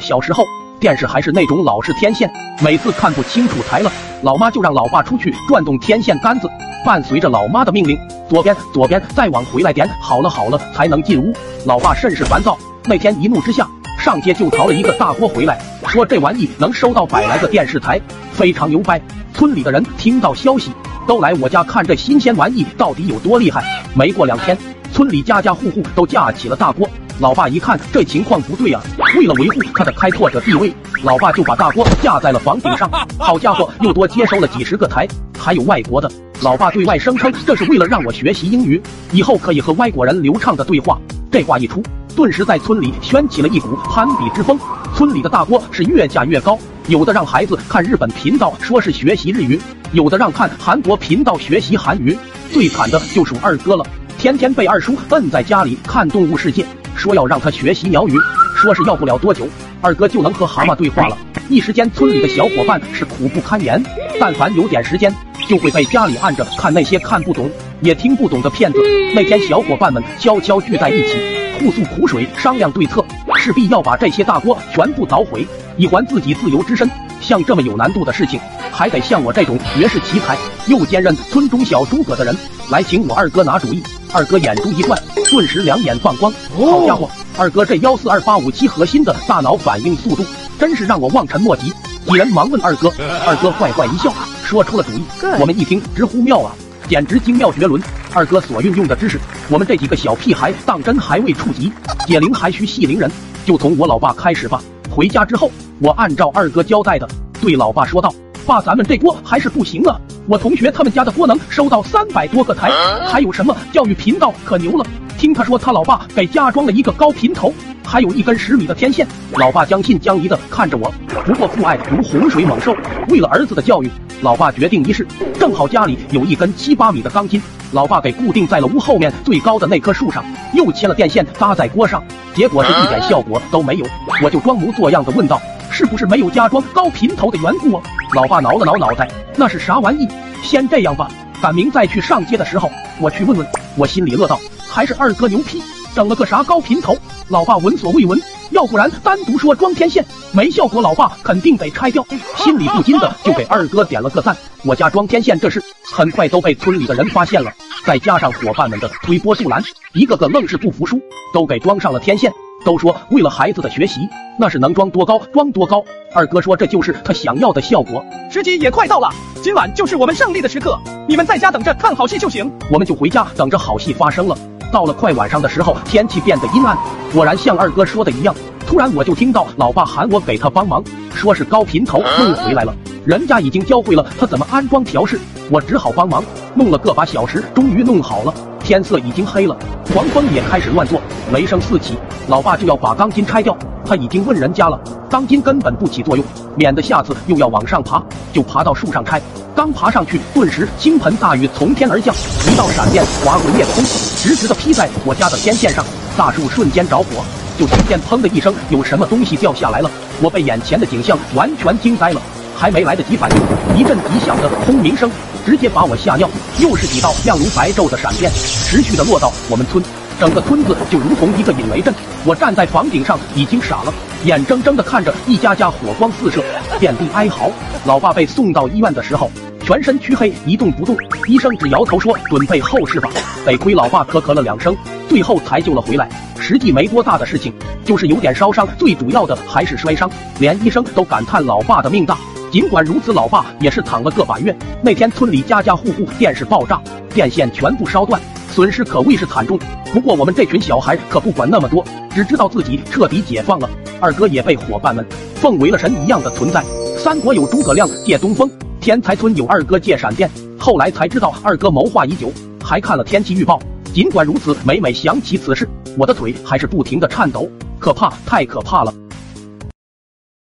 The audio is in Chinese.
小时候电视还是那种老式天线，每次看不清楚台了，老妈就让老爸出去转动天线杆子，伴随着老妈的命令，左边左边再往回来点，好了好了才能进屋。老爸甚是烦躁，那天一怒之下上街就淘了一个大锅回来，说这玩意能收到百来个电视台，非常牛掰。村里的人听到消息，都来我家看这新鲜玩意到底有多厉害。没过两天，村里家家户户都架起了大锅。老爸一看这情况不对啊，为了维护他的开拓者地位，老爸就把大锅架在了房顶上。好家伙，又多接收了几十个台，还有外国的。老爸对外声称这是为了让我学习英语，以后可以和外国人流畅的对话。这话一出，顿时在村里掀起了一股攀比之风。村里的大锅是越架越高，有的让孩子看日本频道说是学习日语，有的让看韩国频道学习韩语。最惨的就属二哥了，天天被二叔摁在家里看动物世界。说要让他学习鸟语，说是要不了多久，二哥就能和蛤蟆对话了。一时间，村里的小伙伴是苦不堪言。但凡有点时间，就会被家里按着看那些看不懂也听不懂的片子。那天，小伙伴们悄悄聚在一起，互诉苦水，商量对策，势必要把这些大锅全部捣毁，以还自己自由之身。像这么有难度的事情，还得像我这种绝世奇才又兼任村中小诸葛的人来请我二哥拿主意。二哥眼珠一转，顿时两眼放光。好家伙，二哥这幺四二八五七核心的大脑反应速度，真是让我望尘莫及。几人忙问二哥，二哥坏坏一笑，说出了主意。我们一听直呼妙啊，简直精妙绝伦。二哥所运用的知识，我们这几个小屁孩当真还未触及。解铃还需系铃人，就从我老爸开始吧。回家之后，我按照二哥交代的，对老爸说道：“爸，咱们这锅还是不行啊。”我同学他们家的锅能收到三百多个台，还有什么教育频道可牛了？听他说他老爸给加装了一个高频头，还有一根十米的天线。老爸将信将疑的看着我，不过父爱如洪水猛兽，为了儿子的教育，老爸决定一试。正好家里有一根七八米的钢筋，老爸给固定在了屋后面最高的那棵树上，又切了电线搭在锅上，结果是一点效果都没有。我就装模作样的问道。是不是没有加装高频头的缘故啊？老爸挠了挠脑袋，那是啥玩意？先这样吧，赶明再去上街的时候，我去问问。我心里乐道，还是二哥牛批，整了个啥高频头？老爸闻所未闻，要不然单独说装天线没效果，老爸肯定得拆掉。心里不禁的就给二哥点了个赞。我家装天线这事，很快都被村里的人发现了，再加上伙伴们的推波助澜，一个个愣是不服输，都给装上了天线。都说为了孩子的学习，那是能装多高装多高。二哥说这就是他想要的效果。时机也快到了，今晚就是我们胜利的时刻，你们在家等着看好戏就行。我们就回家等着好戏发生了。到了快晚上的时候，天气变得阴暗，果然像二哥说的一样。突然我就听到老爸喊我给他帮忙，说是高频头弄回来了，人家已经教会了他怎么安装调试，我只好帮忙弄了个把小时，终于弄好了。天色已经黑了，狂风也开始乱作，雷声四起。老爸就要把钢筋拆掉，他已经问人家了，钢筋根本不起作用，免得下次又要往上爬，就爬到树上拆。刚爬上去，顿时倾盆大雨从天而降，一道闪电划过夜空，直直的劈在我家的天线上，大树瞬间着火。就听见砰的一声，有什么东西掉下来了，我被眼前的景象完全惊呆了。还没来得及反应，一阵极响的轰鸣声直接把我吓尿。又是几道亮如白昼的闪电，持续的落到我们村，整个村子就如同一个引雷阵。我站在房顶上已经傻了，眼睁睁的看着一家家火光四射，遍地哀嚎。老爸被送到医院的时候，全身黢黑，一动不动。医生只摇头说：“准备后事吧。”得亏老爸咳咳了两声，最后才救了回来。实际没多大的事情，就是有点烧伤，最主要的还是摔伤。连医生都感叹老爸的命大。尽管如此，老爸也是躺了个把月。那天村里家家户户电视爆炸，电线全部烧断，损失可谓是惨重。不过我们这群小孩可不管那么多，只知道自己彻底解放了。二哥也被伙伴们奉为了神一样的存在。三国有诸葛亮借东风，天才村有二哥借闪电。后来才知道二哥谋划已久，还看了天气预报。尽管如此，每每想起此事，我的腿还是不停的颤抖，可怕，太可怕了。